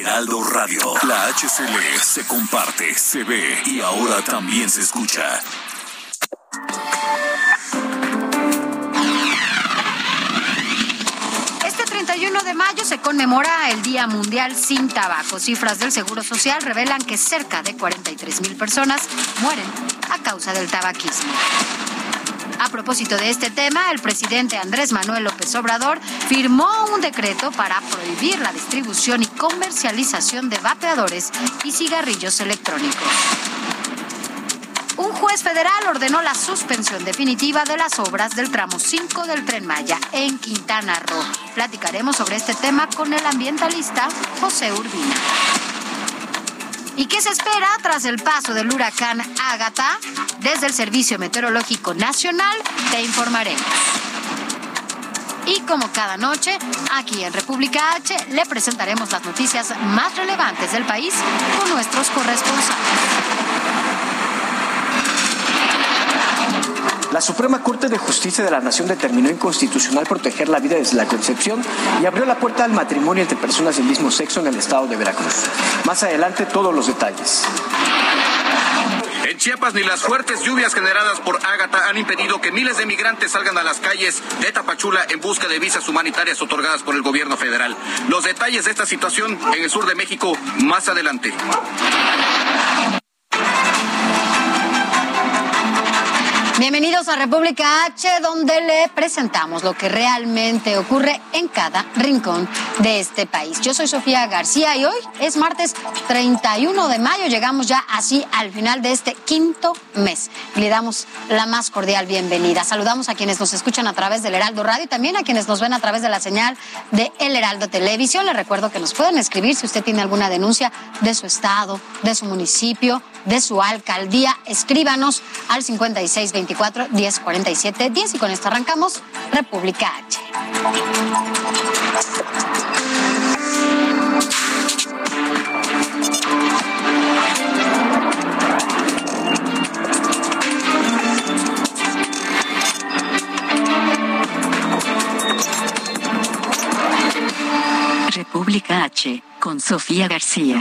Heraldo Radio. La HCL se comparte, se ve y ahora también se escucha. Este 31 de mayo se conmemora el Día Mundial sin Tabaco. Cifras del Seguro Social revelan que cerca de 43 mil personas mueren a causa del tabaquismo. A propósito de este tema, el presidente Andrés Manuel López Obrador firmó un decreto para prohibir la distribución y comercialización de vapeadores y cigarrillos electrónicos. Un juez federal ordenó la suspensión definitiva de las obras del tramo 5 del tren Maya en Quintana Roo. Platicaremos sobre este tema con el ambientalista José Urbina. ¿Y qué se espera tras el paso del huracán Ágata? Desde el Servicio Meteorológico Nacional te informaremos. Y como cada noche, aquí en República H le presentaremos las noticias más relevantes del país con nuestros corresponsales. La Suprema Corte de Justicia de la Nación determinó inconstitucional proteger la vida desde la concepción y abrió la puerta al matrimonio entre personas del mismo sexo en el estado de Veracruz. Más adelante todos los detalles. En Chiapas ni las fuertes lluvias generadas por Ágata han impedido que miles de migrantes salgan a las calles de Tapachula en busca de visas humanitarias otorgadas por el gobierno federal. Los detalles de esta situación en el sur de México más adelante. Bienvenidos a República H, donde le presentamos lo que realmente ocurre en cada rincón de este país. Yo soy Sofía García y hoy es martes 31 de mayo. Llegamos ya así al final de este quinto mes. Le damos la más cordial bienvenida. Saludamos a quienes nos escuchan a través del Heraldo Radio y también a quienes nos ven a través de la señal de El Heraldo Televisión. Les recuerdo que nos pueden escribir si usted tiene alguna denuncia de su estado, de su municipio, de su alcaldía. Escríbanos al 5624 1047 10 y con esto arrancamos República H. República H, con Sofía García.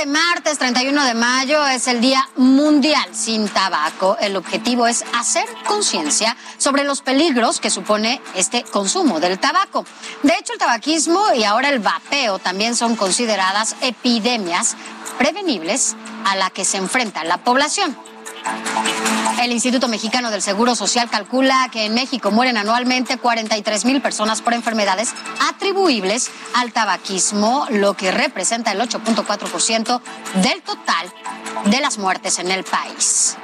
Este martes 31 de mayo es el Día Mundial sin Tabaco. El objetivo es hacer conciencia sobre los peligros que supone este consumo del tabaco. De hecho, el tabaquismo y ahora el vapeo también son consideradas epidemias prevenibles a la que se enfrenta la población. El Instituto Mexicano del Seguro Social calcula que en México mueren anualmente 43 mil personas por enfermedades atribuibles al tabaquismo, lo que representa el 8.4% del total de las muertes en el país.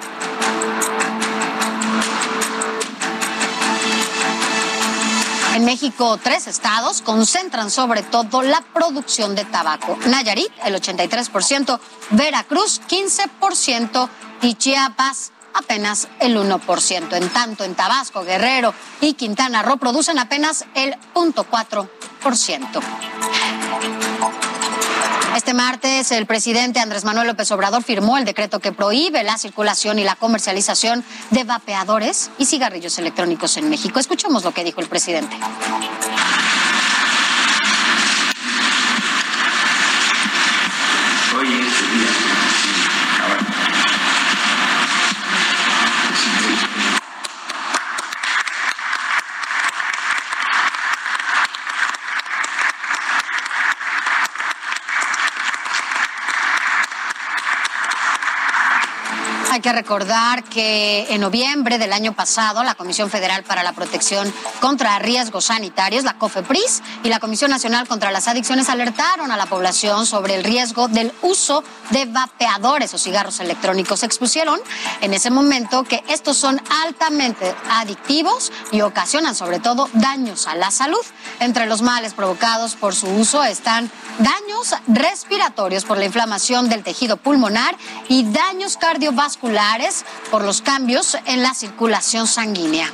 En México, tres estados concentran sobre todo la producción de tabaco. Nayarit, el 83%, Veracruz, 15% y Chiapas, apenas el 1%. En tanto, en Tabasco, Guerrero y Quintana Roo producen apenas el 0.4%. Este martes, el presidente Andrés Manuel López Obrador firmó el decreto que prohíbe la circulación y la comercialización de vapeadores y cigarrillos electrónicos en México. Escuchemos lo que dijo el presidente. Que recordar que en noviembre del año pasado la Comisión Federal para la Protección contra Riesgos Sanitarios, la COFEPRIS, y la Comisión Nacional contra las Adicciones alertaron a la población sobre el riesgo del uso de vapeadores o cigarros electrónicos. Expusieron en ese momento que estos son altamente adictivos y ocasionan sobre todo daños a la salud. Entre los males provocados por su uso están daños respiratorios por la inflamación del tejido pulmonar y daños cardiovasculares por los cambios en la circulación sanguínea.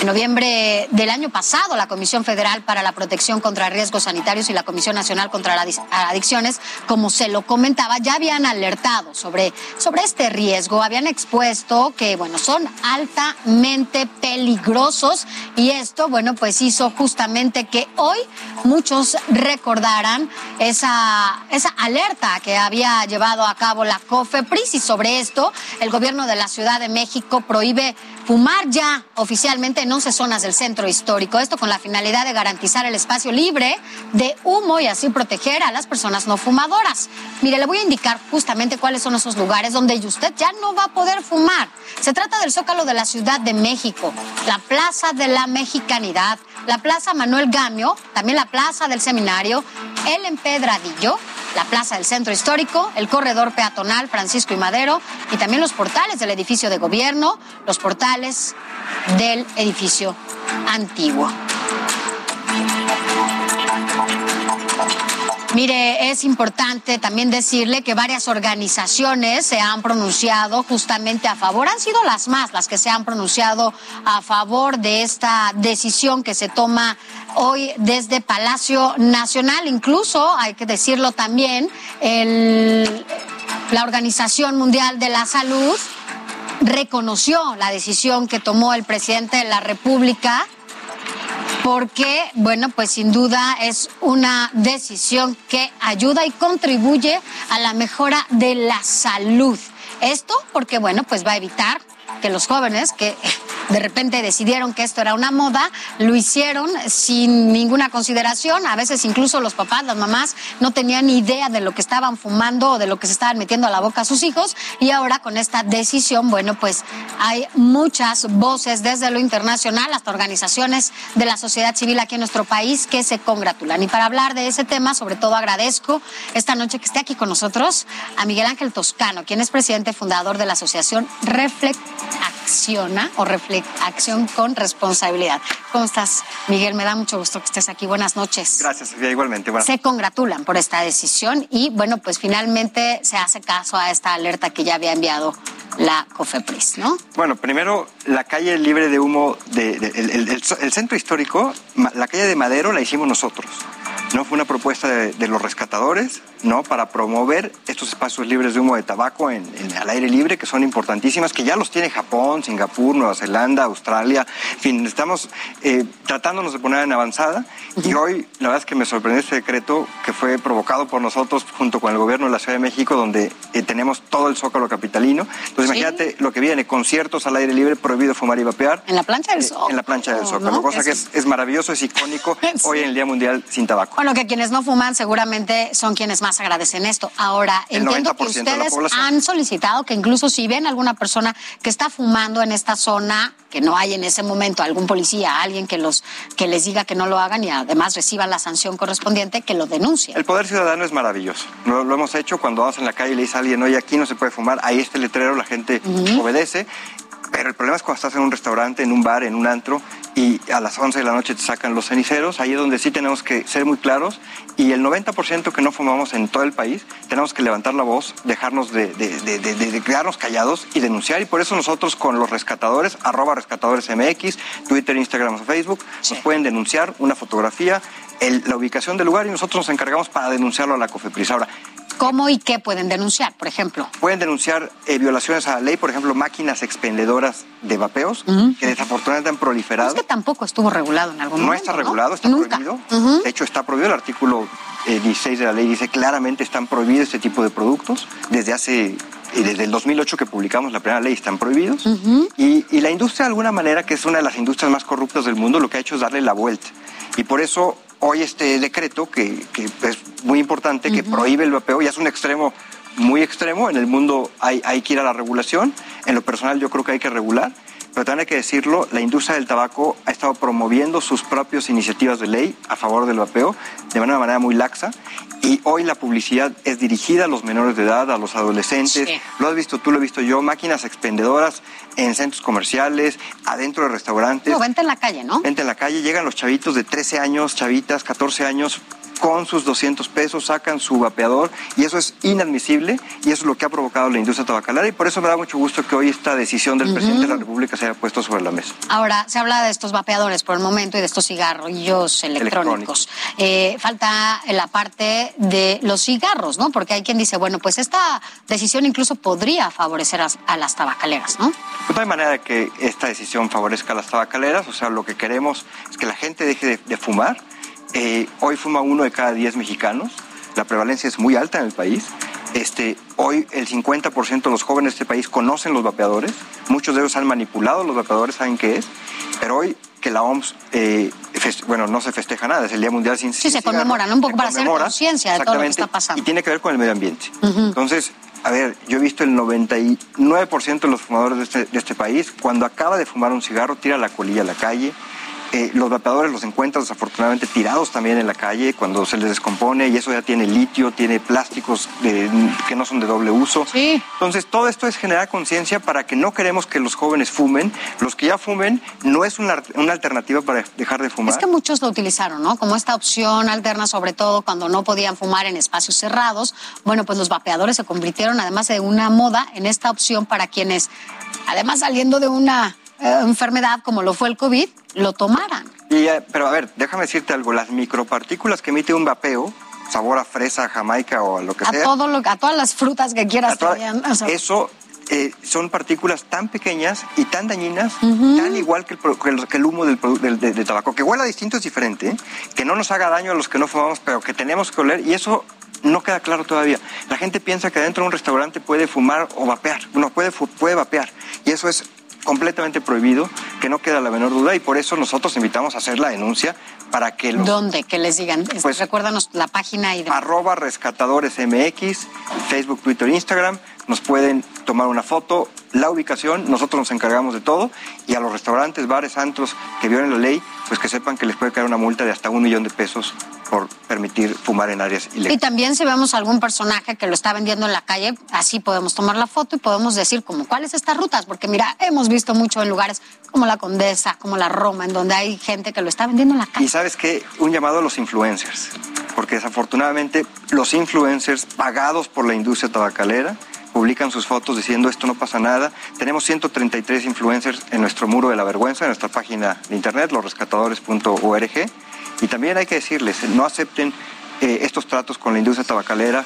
En noviembre del año pasado, la Comisión Federal para la Protección contra Riesgos Sanitarios y la Comisión Nacional contra las Adicciones, como se lo comentaba, ya habían alertado sobre, sobre este riesgo, habían expuesto que, bueno, son altamente peligrosos y esto, bueno, pues hizo justamente que hoy muchos recordaran esa, esa alerta que había llevado a cabo la COFEPRIS y sobre esto el gobierno de la Ciudad de México prohíbe fumar ya oficialmente en 11 zonas del centro histórico. Esto con la finalidad de garantizar el espacio libre de humo y así proteger a las personas no fumadoras. Mire, le voy a indicar justamente cuáles son esos lugares donde usted ya no va a poder fumar. Se trata del Zócalo de la Ciudad de México, la Plaza de la Mexicanidad, la Plaza Manuel Gamio, también la Plaza del Seminario, el Empedradillo, la Plaza del Centro Histórico, el Corredor Peatonal Francisco y Madero y también los portales del edificio de gobierno, los portales del edificio antiguo. Mire, es importante también decirle que varias organizaciones se han pronunciado justamente a favor, han sido las más las que se han pronunciado a favor de esta decisión que se toma hoy desde Palacio Nacional. Incluso, hay que decirlo también, la Organización Mundial de la Salud reconoció la decisión que tomó el presidente de la República porque, bueno, pues sin duda es una decisión que ayuda y contribuye a la mejora de la salud. Esto porque, bueno, pues va a evitar que los jóvenes que de repente decidieron que esto era una moda, lo hicieron sin ninguna consideración. A veces incluso los papás, las mamás no tenían ni idea de lo que estaban fumando o de lo que se estaban metiendo a la boca a sus hijos. Y ahora con esta decisión, bueno, pues hay muchas voces desde lo internacional hasta organizaciones de la sociedad civil aquí en nuestro país que se congratulan. Y para hablar de ese tema, sobre todo agradezco esta noche que esté aquí con nosotros a Miguel Ángel Toscano, quien es presidente fundador de la asociación Reflect Acciona o Acción con responsabilidad. ¿Cómo estás, Miguel? Me da mucho gusto que estés aquí. Buenas noches. Gracias, Sofía, igualmente. Se congratulan por esta decisión y, bueno, pues finalmente se hace caso a esta alerta que ya había enviado la COFEPRIS, ¿no? Bueno, primero, la calle libre de humo, de, el, centro histórico, la calle de Madero la hicimos nosotros. No fue una propuesta de, los rescatadores, ¿no? Para promover estos espacios libres de humo de tabaco en, al aire libre, que son importantísimas, que ya los tiene Japón, Singapur, Nueva Zelanda, Australia. En fin, estamos eh, tratándonos de poner en avanzada. Y hoy, la verdad es que me sorprendió este decreto que fue provocado por nosotros junto con el gobierno de la Ciudad de México, donde eh, tenemos todo el zócalo capitalino. Entonces, imagínate lo que viene: conciertos al aire libre, prohibido fumar y vapear. En la plancha del zócalo. En la plancha del zócalo, cosa que es, es, maravilloso, es icónico hoy en el Día Mundial sin tabaco. Bueno, que quienes no fuman seguramente son quienes más agradecen esto. Ahora, entiendo que ustedes han solicitado que incluso si ven alguna persona que está fumando en esta zona, que no hay en ese momento algún policía, alguien que los que les diga que no lo hagan y además reciban la sanción correspondiente, que lo denuncien. El poder ciudadano es maravilloso. Lo, hemos hecho cuando vamos en la calle y le dice a alguien, oye, aquí no se puede fumar, ahí este letrero, la gente obedece pero el problema es cuando estás en un restaurante, en un bar, en un antro y a las 11 de la noche te sacan los ceniceros. Ahí es donde sí tenemos que ser muy claros. Y el 90% que no fumamos en todo el país, tenemos que levantar la voz, dejarnos de, quedarnos callados y denunciar. Y por eso nosotros con los rescatadores, arroba rescatadores MX, Twitter, Instagram o Facebook, nos pueden denunciar una fotografía, la ubicación del lugar y nosotros nos encargamos para denunciarlo a la COFEPRIS. Ahora, ¿Cómo y qué pueden denunciar, por ejemplo? Pueden denunciar eh, violaciones a la ley, por ejemplo, máquinas expendedoras de vapeos, que desafortunadamente han proliferado. Es que tampoco estuvo regulado en algún momento. No está regulado, está prohibido. De hecho, está prohibido. El artículo 16 eh, de la ley dice claramente están prohibidos este tipo de productos. Desde hace eh, desde el 2008 que publicamos la primera ley están prohibidos. y, y, la industria, de alguna manera, que es una de las industrias más corruptas del mundo, lo que ha hecho es darle la vuelta. Y por eso hoy este decreto, que, es muy importante, que prohíbe el vapeo, ya es un extremo muy extremo. En el mundo hay, hay que ir a la regulación. En lo personal yo creo que hay que regular pero también hay que decirlo, la industria del tabaco ha estado promoviendo sus propias iniciativas de ley a favor del vapeo de una manera muy laxa y hoy la publicidad es dirigida a los menores de edad, a los adolescentes. Lo has visto tú, lo he visto yo, máquinas expendedoras en centros comerciales, adentro de restaurantes. No, vente en la calle, ¿no? Vente en la calle, llegan los chavitos de 13 años, chavitas, 14 años, con sus 200 pesos, sacan su vapeador y eso es inadmisible y eso es lo que ha provocado la industria tabacalera y por eso me da mucho gusto que hoy esta decisión del presidente de la República se haya puesto sobre la mesa. Ahora, se habla de estos vapeadores por el momento y de estos cigarrillos electrónicos. Eh, falta la parte de los cigarros, ¿no? Porque hay quien dice, bueno, pues esta decisión incluso podría favorecer a, las tabacaleras, ¿no? Pues no hay manera de que esta decisión favorezca a las tabacaleras, o sea, lo que queremos es que la gente deje de fumar eh, hoy fuma uno de cada diez mexicanos. La prevalencia es muy alta en el país. Este, hoy el 50% de los jóvenes de este país conocen los vapeadores. Muchos de ellos han manipulado los vapeadores, saben qué es. Pero hoy que la OMS, eh, bueno, no se festeja nada, es el Día Mundial sin Sí, se conmemoran un poco para hacer conciencia de todo lo que está pasando. Y tiene que ver con el medio ambiente. Entonces, a ver, yo he visto el 99% de los fumadores de este, de este país, cuando acaba de fumar un cigarro, tira la colilla a la calle, eh, los vapeadores los encuentran desafortunadamente tirados también en la calle cuando se les descompone y eso ya tiene litio, tiene plásticos que no son de doble uso. Entonces todo esto es generar conciencia para que no queremos que los jóvenes fumen. Los que ya fumen no es una, una, alternativa para dejar de fumar. Es que muchos lo utilizaron, ¿no? Como esta opción alterna, sobre todo cuando no podían fumar en espacios cerrados. Bueno, pues los vapeadores se convirtieron además de una moda en esta opción para quienes, además saliendo de una eh, enfermedad como lo fue el COVID, lo tomaran. Y, eh, pero a ver, déjame decirte algo, las micropartículas que emite un vapeo, sabor a fresa, jamaica o a lo que sea. Todo lo, a todas las frutas que quieras. eso eh, son partículas tan pequeñas y tan dañinas, tan igual que el, que el humo del, del, tabaco, que huela distinto es diferente, que no nos haga daño a los que no fumamos, pero que tenemos que oler, y eso no queda claro todavía. La gente piensa que dentro de un restaurante puede fumar o vapear, no puede, puede vapear, y eso es completamente prohibido, que no queda la menor duda y por eso nosotros invitamos a hacer la denuncia para que los... ¿Dónde? Que les digan. Pues, Recuérdanos la página y... De... Arroba rescatadores MX, Facebook, Twitter, Instagram. Nos pueden tomar una foto, la ubicación, nosotros nos encargamos de todo y a los restaurantes, bares, antros que violen la ley, pues que sepan que les puede caer una multa de hasta un millón de pesos por permitir fumar en áreas ilegales. Y también si vemos algún personaje que lo está vendiendo en la calle, así podemos tomar la foto y podemos decir como cuáles estas rutas, porque mira, hemos visto mucho en lugares como la Condesa, como la Roma, en donde hay gente que lo está vendiendo en la calle. Y sabes qué, un llamado a los influencers, porque desafortunadamente los influencers pagados por la industria tabacalera publican sus fotos diciendo esto no pasa nada. Tenemos 133 influencers en nuestro muro de la vergüenza, en nuestra página de internet, losrescatadores.org y también hay que decirles, no acepten eh, estos tratos con la industria tabacalera.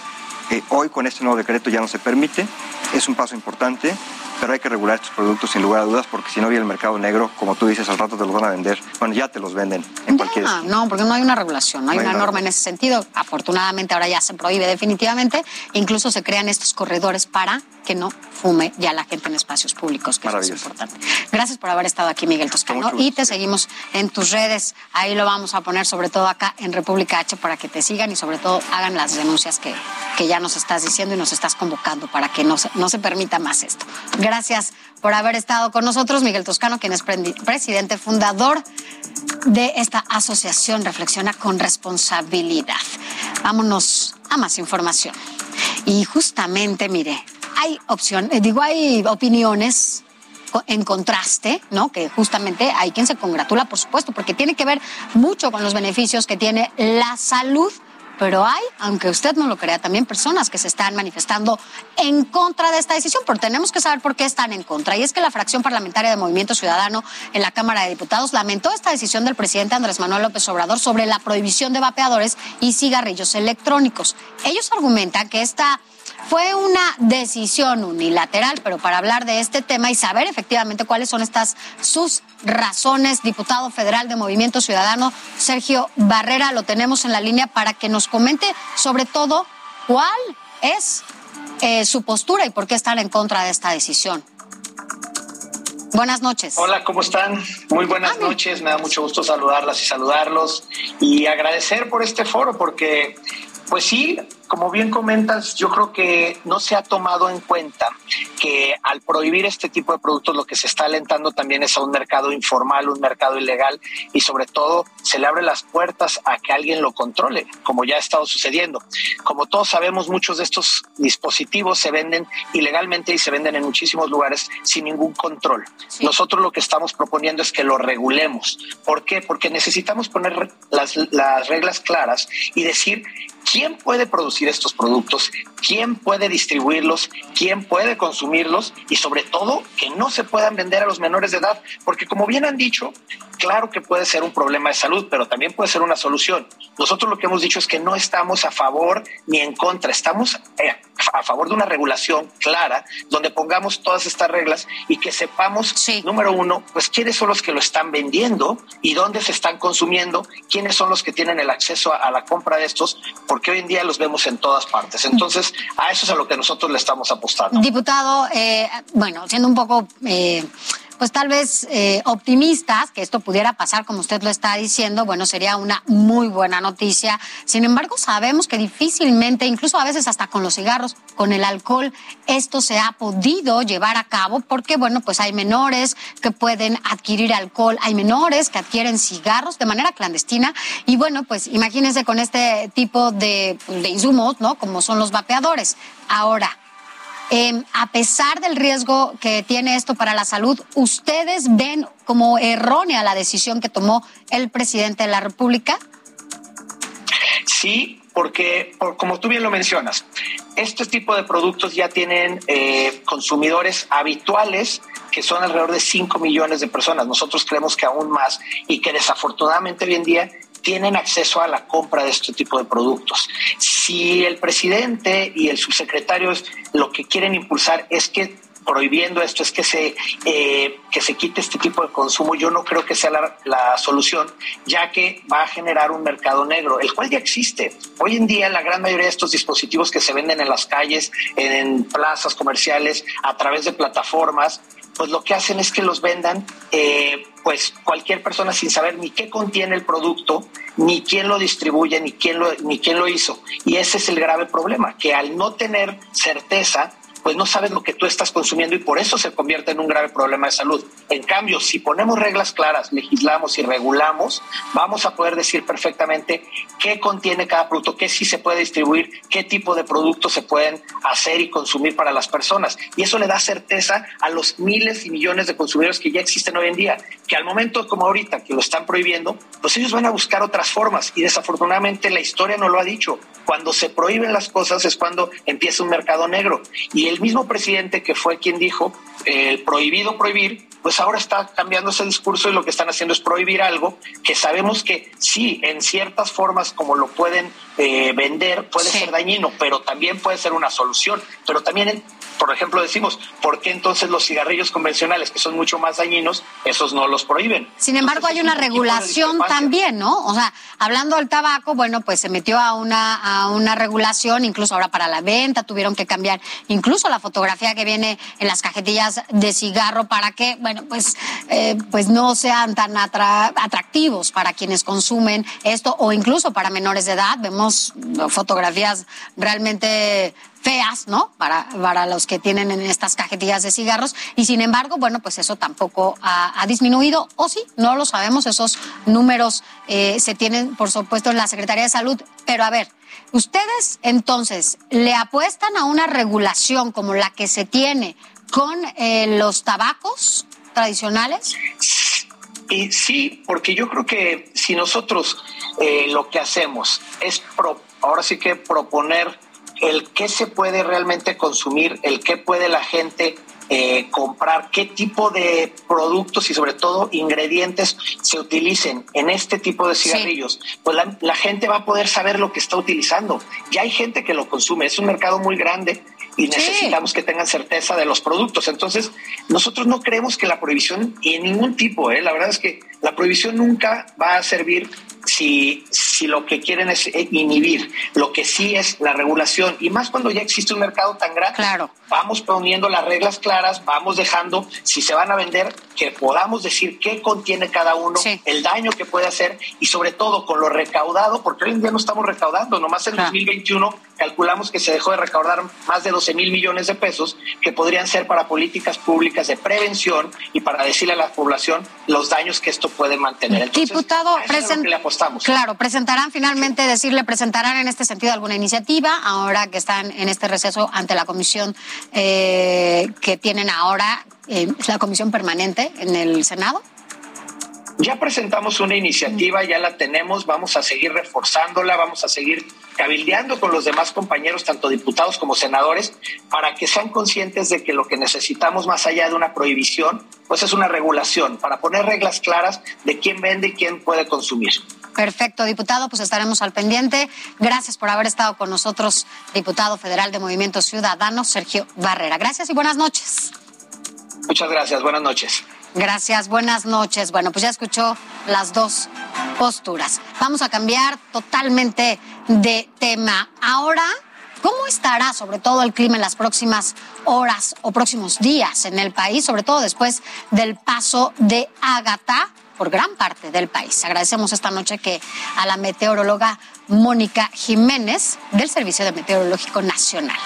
Eh, hoy con este nuevo decreto ya no se permite, es un paso importante pero hay que regular estos productos sin lugar a dudas porque si no viene el mercado negro, como tú dices, al rato te los van a vender. Bueno, ya te los venden en cualquier No, porque no hay una regulación, no hay, una norma en ese sentido. Afortunadamente ahora ya se prohíbe definitivamente. Incluso se crean estos corredores para que no fume ya la gente en espacios públicos, que es importante. Gracias por haber estado aquí, Miguel Toscano. Y te seguimos en tus redes. Ahí lo vamos a poner, sobre todo acá en República H, para que te sigan y sobre todo hagan las denuncias que, que ya nos estás diciendo y nos estás convocando para que no se, no se permita más esto. Gracias por haber estado con nosotros, Miguel Toscano, quien es presidente fundador de esta asociación Reflexiona con Responsabilidad. Vámonos a más información. Y justamente, mire, hay opción, eh, digo, hay opiniones en contraste, ¿no? Que justamente hay quien se congratula, por supuesto, porque tiene que ver mucho con los beneficios que tiene la salud pero hay, aunque usted no lo crea, también personas que se están manifestando en contra de esta decisión, pero tenemos que saber por qué están en contra. Y es que la fracción parlamentaria de Movimiento Ciudadano en la Cámara de Diputados lamentó esta decisión del presidente Andrés Manuel López Obrador sobre la prohibición de vapeadores y cigarrillos electrónicos. Ellos argumentan que esta fue una decisión unilateral, pero para hablar de este tema y saber efectivamente cuáles son estas sus razones, diputado federal de Movimiento Ciudadano, Sergio Barrera, lo tenemos en la línea para que nos comente sobre todo cuál es eh, su postura y por qué están en contra de esta decisión. Buenas noches. Hola, ¿cómo están? Muy buenas noches. Me da mucho gusto saludarlas y saludarlos y agradecer por este foro porque, pues sí, como bien comentas, yo creo que no se ha tomado en cuenta que al prohibir este tipo de productos lo que se está alentando también es a un mercado informal, un mercado ilegal y sobre todo se le abre las puertas a que alguien lo controle, como ya ha estado sucediendo. Como todos sabemos, muchos de estos dispositivos se venden ilegalmente y se venden en muchísimos lugares sin ningún control. Nosotros lo que estamos proponiendo es que lo regulemos. ¿Por qué? Porque necesitamos poner las, las reglas claras y decir quién puede producir estos productos, quién puede distribuirlos, quién puede consumirlos y sobre todo que no se puedan vender a los menores de edad, porque como bien han dicho, claro que puede ser un problema de salud, pero también puede ser una solución. Nosotros lo que hemos dicho es que no estamos a favor ni en contra, estamos eh, a favor de una regulación clara donde pongamos todas estas reglas y que sepamos, número uno, pues quiénes son los que lo están vendiendo y dónde se están consumiendo, quiénes son los que tienen el acceso a, la compra de estos, porque hoy en día los vemos en todas partes. Entonces, a eso es a lo que nosotros le estamos apostando. Diputado, eh, bueno, siendo un poco... Eh, pues tal vez eh, optimistas que esto pudiera pasar como usted lo está diciendo, bueno, sería una muy buena noticia. Sin embargo, sabemos que difícilmente, incluso a veces hasta con los cigarros, con el alcohol, esto se ha podido llevar a cabo porque, bueno, pues hay menores que pueden adquirir alcohol, hay menores que adquieren cigarros de manera clandestina y, bueno, pues imagínense con este tipo de, de insumos, ¿no? Como son los vapeadores. Ahora, Em, a pesar del riesgo que tiene esto para la salud, ¿ustedes ven como errónea la decisión que tomó el presidente de la República? Sí, porque como tú bien lo mencionas, este tipo de productos ya tienen eh, consumidores habituales que son alrededor de 5 millones de personas. Nosotros creemos que aún más y que desafortunadamente hoy en día tienen acceso a la compra de este tipo de productos. Si el presidente y el subsecretario lo que quieren impulsar es que prohibiendo esto es que se eh, que se quite este tipo de consumo yo no creo que sea la, la, solución ya que va a generar un mercado negro el cual ya existe hoy en día la gran mayoría de estos dispositivos que se venden en las calles en plazas comerciales a través de plataformas pues lo que hacen es que los vendan eh, pues cualquier persona sin saber ni qué contiene el producto, ni quién lo distribuye, ni quién lo, ni quién lo hizo. Y ese es el grave problema, que al no tener certeza, pues no sabes lo que tú estás consumiendo y por eso se convierte en un grave problema de salud. En cambio, si ponemos reglas claras, legislamos y regulamos, vamos a poder decir perfectamente qué contiene cada producto, qué sí se puede distribuir, qué tipo de productos se pueden hacer y consumir para las personas. Y eso le da certeza a los miles y millones de consumidores que ya existen hoy en día, que al momento como ahorita que lo están prohibiendo, pues ellos van a buscar otras formas y desafortunadamente la historia no lo ha dicho. Cuando se prohíben las cosas es cuando empieza un mercado negro y el mismo presidente que fue quien dijo eh, prohibido prohibir, pues ahora está cambiando ese discurso y lo que están haciendo es prohibir algo que sabemos que sí, en ciertas formas como lo pueden eh, vender puede ser dañino, pero también puede ser una solución. Pero también por ejemplo, decimos, ¿por qué entonces los cigarrillos convencionales, que son mucho más dañinos, esos no los prohíben? Sin embargo, hay una regulación también, ¿no? O sea, hablando del tabaco, bueno, pues se metió a una, a una regulación, incluso ahora para la venta tuvieron que cambiar incluso la fotografía que viene en las cajetillas de cigarro para que, bueno, pues, eh, pues no sean tan atractivos para quienes consumen esto o incluso para menores de edad. Vemos fotografías realmente feas, ¿no? Para, para los que tienen en estas cajetillas de cigarros. Y sin embargo, bueno, pues eso tampoco ha, disminuido. O sí, no lo sabemos. Esos números eh, se tienen, por supuesto, en la Secretaría de Salud. Pero a ver, ¿ustedes entonces le apuestan a una regulación como la que se tiene con eh, los tabacos tradicionales? Y sí, porque yo creo que si nosotros eh, lo que hacemos es ahora sí que proponer el qué se puede realmente consumir, el qué puede la gente eh, comprar, qué tipo de productos y sobre todo ingredientes se utilicen en este tipo de cigarrillos, pues la, gente va a poder saber lo que está utilizando. Ya hay gente que lo consume, es un mercado muy grande y necesitamos que tengan certeza de los productos. Entonces, nosotros no creemos que la prohibición, y en ningún tipo, ¿eh? la verdad es que la prohibición nunca va a servir si, si lo que quieren es eh, inhibir, lo que sí es la regulación, y más cuando ya existe un mercado tan grande. Claro. Vamos poniendo las reglas claras, vamos dejando, si se van a vender, que podamos decir qué contiene cada uno, el daño que puede hacer y sobre todo con lo recaudado, porque hoy en día no estamos recaudando, nomás en 2021 calculamos que se dejó de recaudar más de 12 mil millones de pesos que podrían ser para políticas públicas de prevención y para decirle a la población los daños que esto puede mantener. Diputado, Claro, presentarán finalmente, decirle, presentarán en este sentido alguna iniciativa ahora que están en este receso ante la comisión eh, que tienen ahora, eh, la comisión permanente en el Senado. Ya presentamos una iniciativa, ya la tenemos, vamos a seguir reforzándola, vamos a seguir cabildeando con los demás compañeros, tanto diputados como senadores, para que sean conscientes de que lo que necesitamos más allá de una prohibición, pues es una regulación, para poner reglas claras de quién vende y quién puede consumir. Perfecto, diputado, pues estaremos al pendiente. Gracias por haber estado con nosotros, diputado federal de Movimiento Ciudadano, Sergio Barrera. Gracias y buenas noches. Muchas gracias, buenas noches. Gracias, buenas noches. Bueno, pues ya escuchó las dos posturas. Vamos a cambiar totalmente de tema. Ahora, ¿cómo estará sobre todo el clima en las próximas horas o próximos días en el país, sobre todo después del paso de Ágata? Por gran parte del país. Agradecemos esta noche que a la meteoróloga Mónica Jiménez del Servicio de Meteorológico Nacional.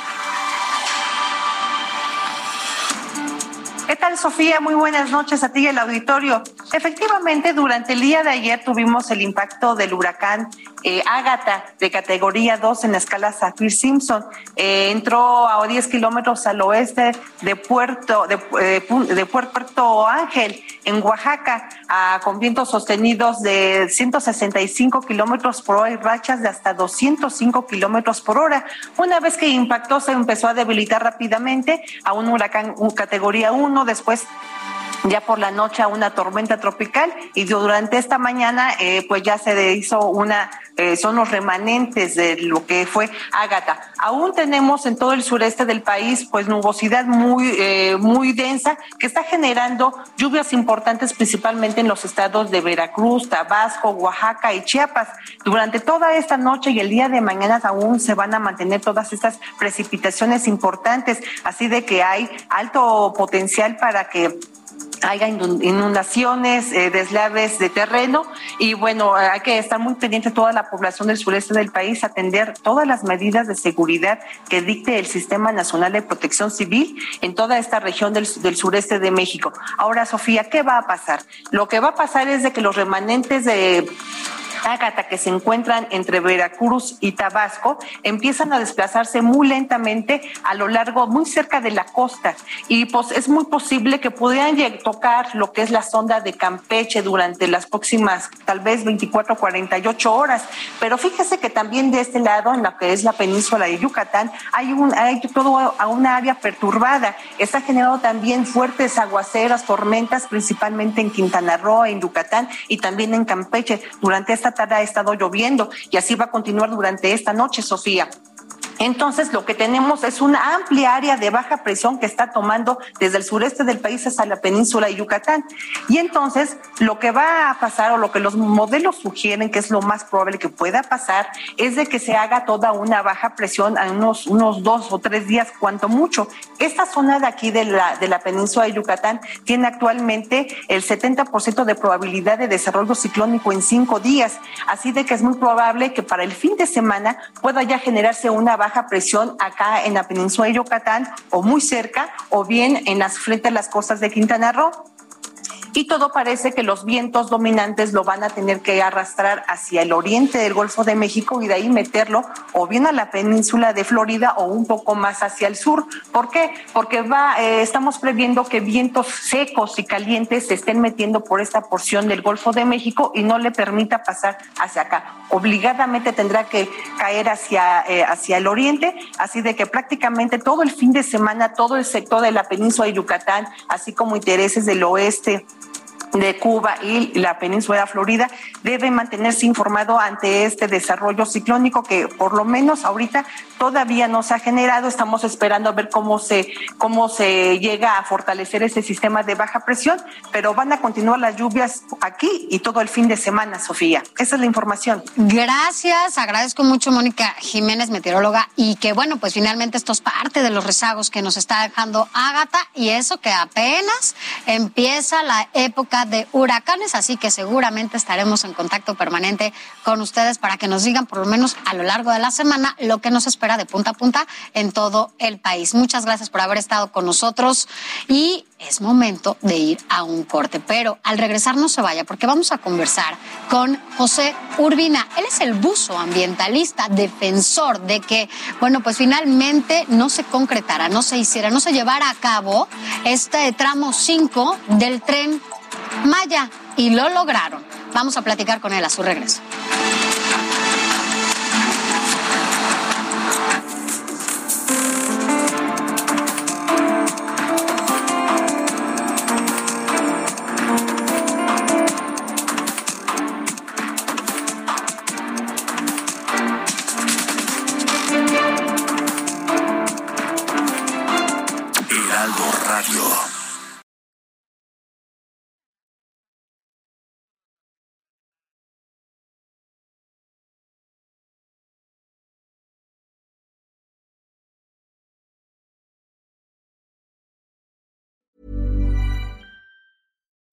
¿Qué tal, Sofía? Muy buenas noches a ti y al auditorio. Efectivamente, durante el día de ayer tuvimos el impacto del huracán eh, Ágata de categoría 2 en la escala Saffir Simpson. Eh, entró a 10 kilómetros al oeste de Puerto, de, eh, de Puerto Ángel, en Oaxaca, con vientos sostenidos de 165 kilómetros por hora y rachas de hasta 205 kilómetros por hora. Una vez que impactó, se empezó a debilitar rápidamente a un huracán categoría 1, después ya por la noche a una tormenta tropical y durante esta mañana eh, pues ya se hizo una, eh, son los remanentes de lo que fue Ágata. Aún tenemos en todo el sureste del país pues nubosidad muy, eh, muy densa que está generando lluvias importantes principalmente en los estados de Veracruz, Tabasco, Oaxaca y Chiapas. Durante toda esta noche y el día de mañana aún se van a mantener todas estas precipitaciones importantes, así de que hay alto potencial para que haya inundaciones, eh, deslaves de terreno y bueno, hay que estar muy pendiente toda la población del sureste del país, atender todas las medidas de seguridad que dicte el Sistema Nacional de Protección Civil en toda esta región del, del sureste de México. Ahora, Sofía, ¿qué va a pasar? Lo que va a pasar es de que los remanentes de Ágata que se encuentran entre Veracruz y Tabasco empiezan a desplazarse muy lentamente a lo largo, muy cerca de la costa. Y pues es muy posible que pudieran tocar lo que es la sonda de Campeche durante las próximas tal vez 24 48 horas. Pero fíjese que también de este lado, en lo que es la península de Yucatán, hay, un, hay todo a una área perturbada. Está generando también fuertes aguaceras, tormentas, principalmente en Quintana Roo, en Yucatán y también en Campeche. Durante esta tarde ha estado lloviendo y así va a continuar durante esta noche, Sofía. Entonces, lo que tenemos es una amplia área de baja presión que está tomando desde el sureste del país hasta la península de Yucatán. Y entonces, lo que va a pasar o lo que los modelos sugieren que es lo más probable que pueda pasar es de que se haga toda una baja presión en unos, unos dos o tres días, cuanto mucho. Esta zona de aquí de la, de la península de Yucatán tiene actualmente el 70% de probabilidad de desarrollo ciclónico en cinco días. Así de que es muy probable que para el fin de semana pueda ya generarse una baja baja presión acá en la península de Yucatán o muy cerca o bien en las frente a las costas de Quintana Roo y todo parece que los vientos dominantes lo van a tener que arrastrar hacia el oriente del Golfo de México y de ahí meterlo o bien a la península de Florida o un poco más hacia el sur. ¿Por qué? Porque va, eh, estamos previendo que vientos secos y calientes se estén metiendo por esta porción del Golfo de México y no le permita pasar hacia acá. Obligadamente tendrá que caer hacia, eh, hacia el oriente, así de que prácticamente todo el fin de semana, todo el sector de la península de Yucatán, así como intereses del oeste, de Cuba y la península de Florida debe mantenerse informado ante este desarrollo ciclónico que por lo menos ahorita todavía no se ha generado. Estamos esperando a ver cómo se, cómo se llega a fortalecer ese sistema de baja presión, pero van a continuar las lluvias aquí y todo el fin de semana, Sofía. Esa es la información. Gracias, agradezco mucho Mónica Jiménez, meteoróloga, y que bueno, pues finalmente esto es parte de los rezagos que nos está dejando Ágata y eso que apenas empieza la época de huracanes, así que seguramente estaremos en contacto permanente con ustedes para que nos digan por lo menos a lo largo de la semana lo que nos espera de punta a punta en todo el país. Muchas gracias por haber estado con nosotros y es momento de ir a un corte, pero al regresar no se vaya porque vamos a conversar con José Urbina. Él es el buzo ambientalista, defensor de que, bueno, pues finalmente no se concretara, no se hiciera, no se llevara a cabo este tramo 5 del tren Maya y lo lograron. Vamos a platicar con él a su regreso.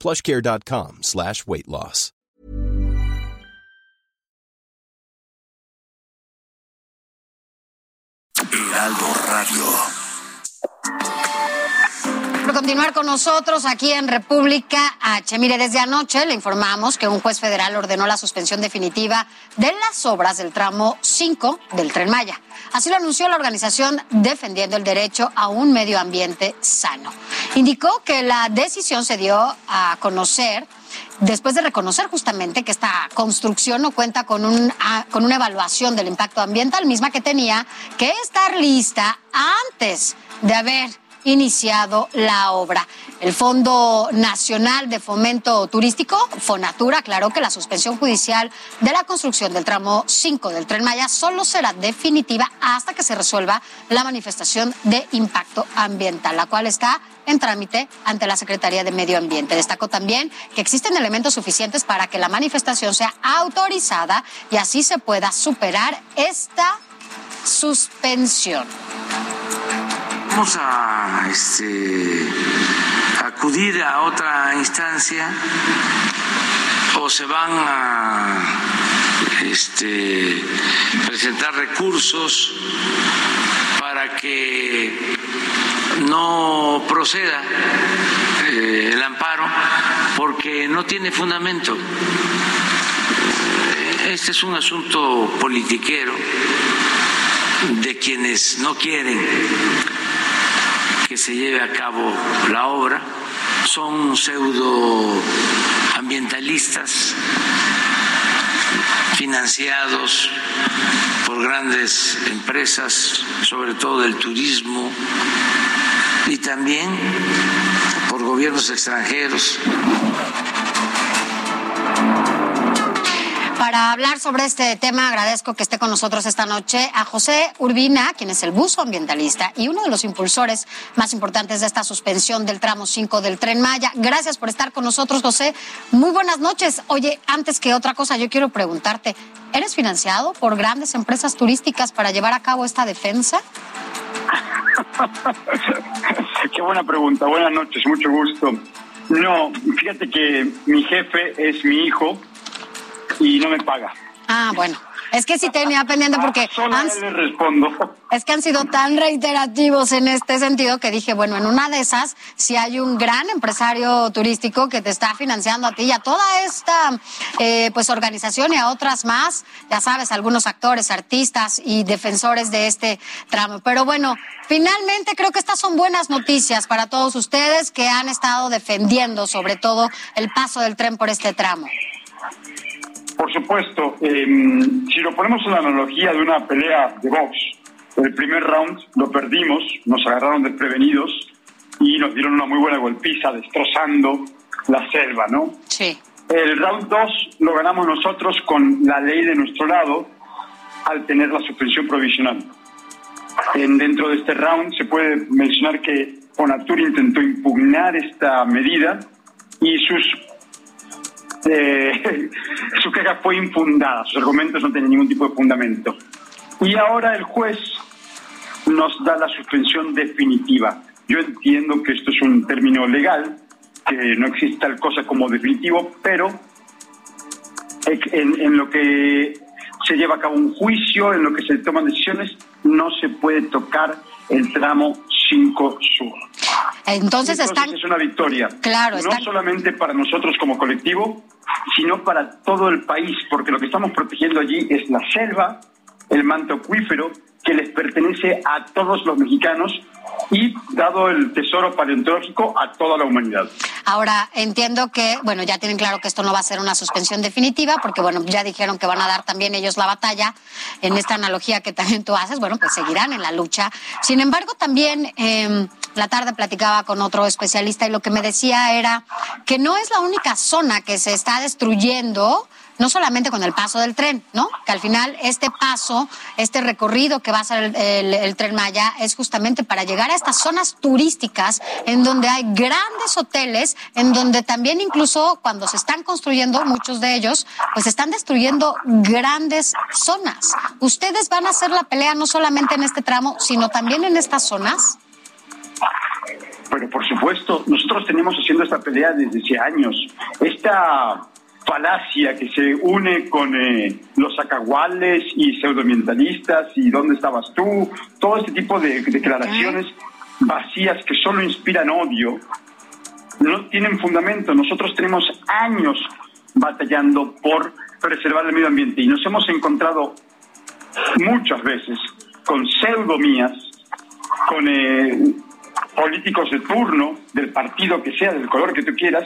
plushcare.com slash weight loss. Heraldo Radio. Por continuar con nosotros aquí en República H. Mire, desde anoche le informamos que un juez federal ordenó la suspensión definitiva de las obras del tramo 5 del Tren Maya. Así lo anunció la organización defendiendo el derecho a un medio ambiente sano. Indicó que la decisión se dio a conocer después de reconocer justamente que esta construcción no cuenta con, un, ah, con una evaluación del impacto ambiental misma que tenía que estar lista antes de haber iniciado la obra. El Fondo Nacional de Fomento Turístico, Fonatura, aclaró que la suspensión judicial de la construcción del tramo 5 del Tren Maya solo será definitiva hasta que se resuelva la manifestación de impacto ambiental, la cual está en trámite ante la Secretaría de Medio Ambiente. Destacó también que existen elementos suficientes para que la manifestación sea autorizada y así se pueda superar esta suspensión vamos a este, acudir a otra instancia o se van a este, presentar recursos para que no proceda eh, el amparo porque no tiene fundamento. Este es un asunto politiquero de quienes no quieren que se lleve a cabo la obra, son pseudoambientalistas financiados por grandes empresas, sobre todo del turismo, y también por gobiernos extranjeros Para hablar sobre este tema, agradezco que esté con nosotros esta noche a José Urbina, quien es el buzo ambientalista y uno de los impulsores más importantes de esta suspensión del tramo 5 del Tren Maya. Gracias por estar con nosotros, José. Muy buenas noches. Oye, antes que otra cosa, yo quiero preguntarte, ¿eres financiado por grandes empresas turísticas para llevar a cabo esta defensa? Qué buena pregunta. Buenas noches, mucho gusto. No, fíjate que mi jefe es mi hijo y no me paga. Ah, bueno. Es que sí tenía pendiente porque han, le respondo. es que han sido tan reiterativos en este sentido que dije, bueno, en una de esas, si hay un gran empresario turístico que te está financiando a ti y a toda esta eh, pues organización y a otras más, ya sabes, algunos actores, artistas y defensores de este tramo. Pero bueno, finalmente creo que estas son buenas noticias para todos ustedes que han estado defendiendo sobre todo el paso del tren por este tramo. Por supuesto, em, si lo ponemos en la analogía de una pelea de box, el primer round lo perdimos, nos agarraron desprevenidos y nos dieron una muy buena golpiza, destrozando la selva, ¿no? Sí. El round 2 lo ganamos nosotros con la ley de nuestro lado al tener la suspensión provisional. En, dentro de este round se puede mencionar que Fonatur intentó impugnar esta medida y sus eh, su queja fue infundada, sus argumentos no tenían ningún tipo de fundamento. Y ahora el juez nos da la suspensión definitiva. Yo entiendo que esto es un término legal, que no existe tal cosa como definitivo, pero en, en lo que se lleva a cabo un juicio, en lo que se toman decisiones, no se puede tocar el tramo 5 Sur. Entonces, están... Es una victoria. Claro, No solamente para nosotros como colectivo, sino para todo el país, porque lo que estamos protegiendo allí es la selva, el manto acuífero, que les pertenece a todos los mexicanos y, dado el tesoro paleontológico, a toda la humanidad. Ahora, entiendo que, bueno, ya tienen claro que esto no va a ser una suspensión definitiva, porque, bueno, ya dijeron que van a dar también ellos la batalla en esta analogía que también tú haces, bueno, pues seguirán en la lucha. Sin embargo, también eh, la tarde platicaba con otro especialista y lo que me decía era que no es la única zona que se está destruyendo no solamente con el paso del tren, ¿no? Que al final este paso, este recorrido que va a ser el, tren Maya es justamente para llegar a estas zonas turísticas en donde hay grandes hoteles, en donde también incluso cuando se están construyendo muchos de ellos, pues están destruyendo grandes zonas. ¿Ustedes van a hacer la pelea no solamente en este tramo, sino también en estas zonas? Pero por supuesto, nosotros tenemos haciendo esta pelea desde hace años. Esta falacia que se une con eh, los acaguales y pseudoambientalistas y dónde estabas tú, todo este tipo de declaraciones vacías que solo inspiran odio, no tienen fundamento. Nosotros tenemos años batallando por preservar el medio ambiente y nos hemos encontrado muchas veces con pseudomías, con eh, políticos de turno, del partido que sea, del color que tú quieras,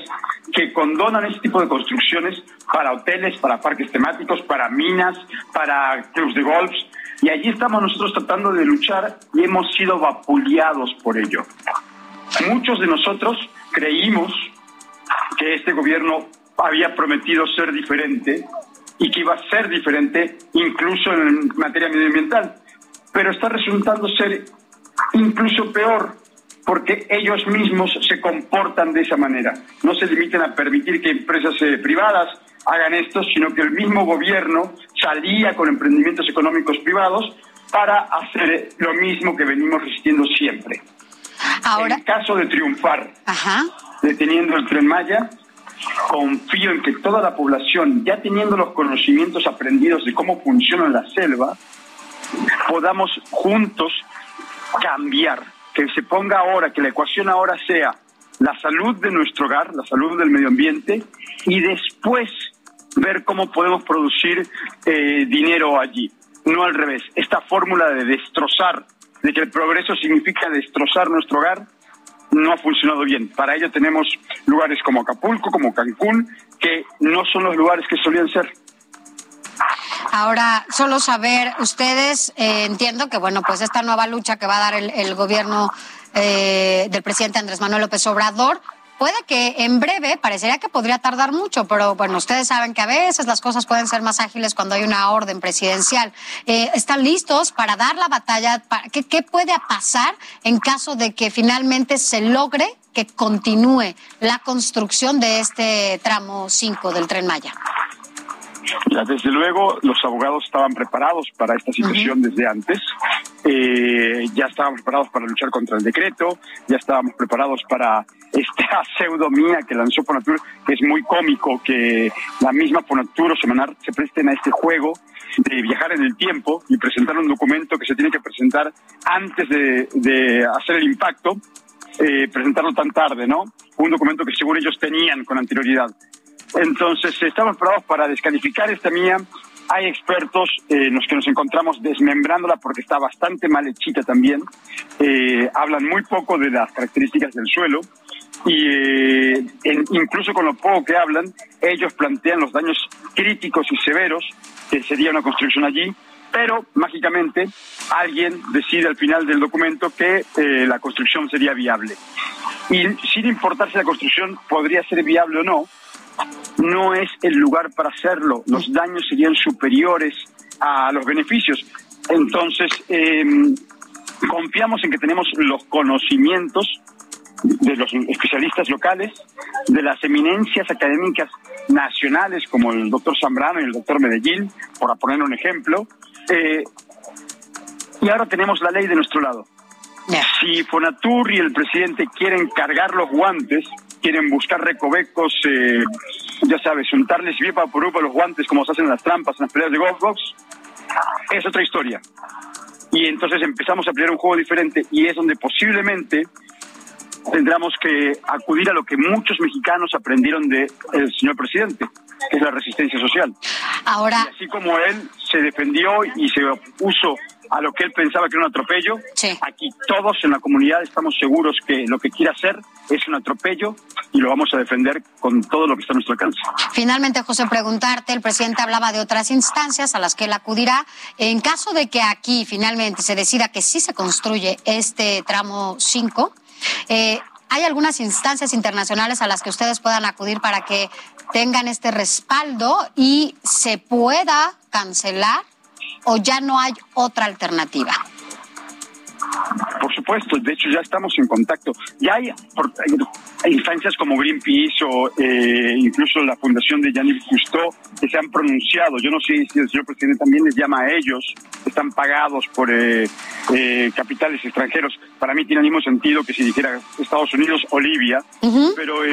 que condonan este tipo de construcciones para hoteles, para parques temáticos, para minas, para clubs de golf. Y allí estamos nosotros tratando de luchar y hemos sido vapuleados por ello. Muchos de nosotros creímos que este gobierno había prometido ser diferente y que iba a ser diferente incluso en materia medioambiental, pero está resultando ser incluso peor porque ellos mismos se comportan de esa manera. No se limitan a permitir que empresas eh, privadas hagan esto, sino que el mismo gobierno salía con emprendimientos económicos privados para hacer lo mismo que venimos resistiendo siempre. Ahora, en caso de triunfar deteniendo el tren Maya, confío en que toda la población, ya teniendo los conocimientos aprendidos de cómo funciona la selva, podamos juntos cambiar que se ponga ahora, que la ecuación ahora sea la salud de nuestro hogar, la salud del medio ambiente, y después ver cómo podemos producir eh, dinero allí. No al revés. Esta fórmula de destrozar, de que el progreso significa destrozar nuestro hogar, no ha funcionado bien. Para ello tenemos lugares como Acapulco, como Cancún, que no son los lugares que solían ser. Ahora, solo saber, ustedes eh, entiendo que, bueno, pues esta nueva lucha que va a dar el, gobierno eh, del presidente Andrés Manuel López Obrador, puede que en breve, parecería que podría tardar mucho, pero bueno, ustedes saben que a veces las cosas pueden ser más ágiles cuando hay una orden presidencial. Eh, ¿Están listos para dar la batalla? ¿Qué, ¿Qué puede pasar en caso de que finalmente se logre que continúe la construcción de este tramo 5 del tren Maya? Ya, desde luego, los abogados estaban preparados para esta situación desde antes. Eh, ya estábamos preparados para luchar contra el decreto, ya estábamos preparados para esta pseudomía que lanzó Fonatur, que es muy cómico que la misma Fonatur o Semanar se presten a este juego de viajar en el tiempo y presentar un documento que se tiene que presentar antes de, hacer el impacto, eh, presentarlo tan tarde, ¿no? Un documento que seguro ellos tenían con anterioridad. Entonces, estamos preparados para descalificar esta mía. Hay expertos eh, en los que nos encontramos desmembrándola porque está bastante mal hechita también. Eh, hablan muy poco de las características del suelo y eh, incluso con lo poco que hablan, ellos plantean los daños críticos y severos que sería una construcción allí, pero mágicamente alguien decide al final del documento que la construcción sería viable. Y sin importar si la construcción podría ser viable o no, no es el lugar para hacerlo. Los daños serían superiores a los beneficios. Entonces, em, confiamos en que tenemos los conocimientos de los especialistas locales, de las eminencias académicas nacionales como el doctor Zambrano y el doctor Medellín, por poner un ejemplo. Eh, y ahora tenemos la ley de nuestro lado. Si Fonatur y el presidente quieren cargar los guantes, quieren buscar recovecos, eh, ya sabes, untarles bien para por los guantes como se hacen en las trampas, en las peleas de golf box, es otra historia. Y entonces empezamos a pelear un juego diferente y es donde posiblemente tendremos que acudir a lo que muchos mexicanos aprendieron del señor presidente, que es la resistencia social. Ahora. así como él se defendió y se opuso a lo que él pensaba que era un atropello. Aquí todos en la comunidad estamos seguros que lo que quiere hacer es un atropello y lo vamos a defender con todo lo que está a nuestro alcance. Finalmente, José, preguntarte, el presidente hablaba de otras instancias a las que él acudirá. En caso de que aquí finalmente se decida que sí se construye este tramo 5, eh, ¿hay algunas instancias internacionales a las que ustedes puedan acudir para que tengan este respaldo y se pueda cancelar o ya no hay otra alternativa? Por supuesto, de hecho ya estamos en contacto. Ya hay, instancias como Greenpeace o eh, incluso la fundación de Yannick Cousteau que se han pronunciado. Yo no sé si el señor presidente también les llama a ellos, están pagados por eh, eh, capitales extranjeros. Para mí tiene el mismo sentido que si dijera Estados Unidos o Libia, pero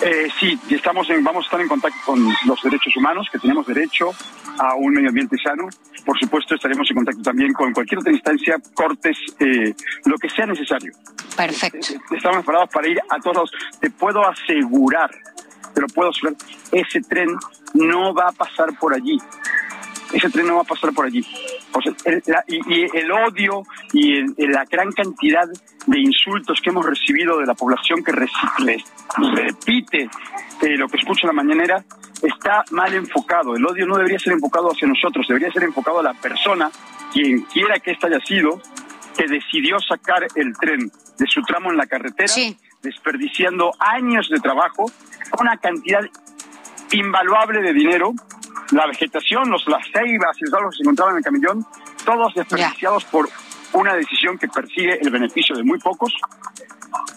eh, sí, estamos en, vamos a estar en contacto con los derechos humanos, que tenemos derecho a un medio ambiente sano. Por supuesto, estaremos en contacto también con cualquier otra instancia, cortes, eh, lo que sea necesario. Perfecto. Eh, estamos preparados para ir a todos Te puedo asegurar, te lo puedo asegurar, ese tren no va a pasar por allí ese tren no va a pasar por allí. y, el odio y la gran cantidad de insultos que hemos recibido de la población que repite eh, lo que escucha la mañanera está mal enfocado. El odio no debería ser enfocado hacia nosotros, debería ser enfocado a la persona, quien quiera que ésta haya sido, que decidió sacar el tren de su tramo en la carretera, desperdiciando años de trabajo, una cantidad invaluable de dinero la vegetación, los, las ceibas y los árboles que se encontraban en el camellón, todos desperdiciados por una decisión que persigue el beneficio de muy pocos,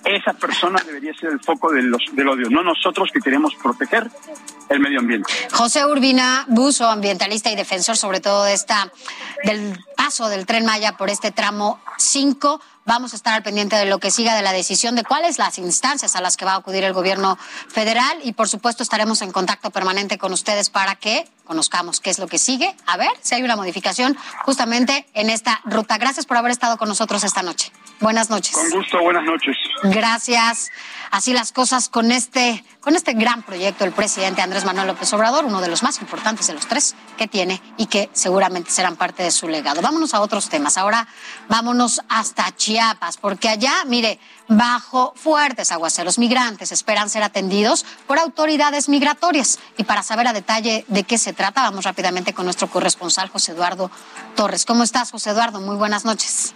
esa persona debería ser el foco de los, del odio, no nosotros que queremos proteger el medio ambiente. José Urbina Buzo, ambientalista y defensor sobre todo de esta, del paso del tren Maya por este tramo 5. Vamos a estar al pendiente de lo que siga de la decisión de cuáles las instancias a las que va a acudir el gobierno federal y por supuesto estaremos en contacto permanente con ustedes para que conozcamos qué es lo que sigue, a ver si hay una modificación justamente en esta ruta. Gracias por haber estado con nosotros esta noche. Buenas noches. Con gusto, buenas noches. Gracias. Así las cosas con este, con este gran proyecto del presidente Andrés Manuel López Obrador, uno de los más importantes de los tres que tiene y que seguramente serán parte de su legado. Vámonos a otros temas. Ahora vámonos hasta Chiapas, porque allá, mire, bajo fuertes aguaceros migrantes esperan ser atendidos por autoridades migratorias. Y para saber a detalle de qué se trata, vamos rápidamente con nuestro corresponsal José Eduardo Torres. ¿Cómo estás, José Eduardo? Muy buenas noches.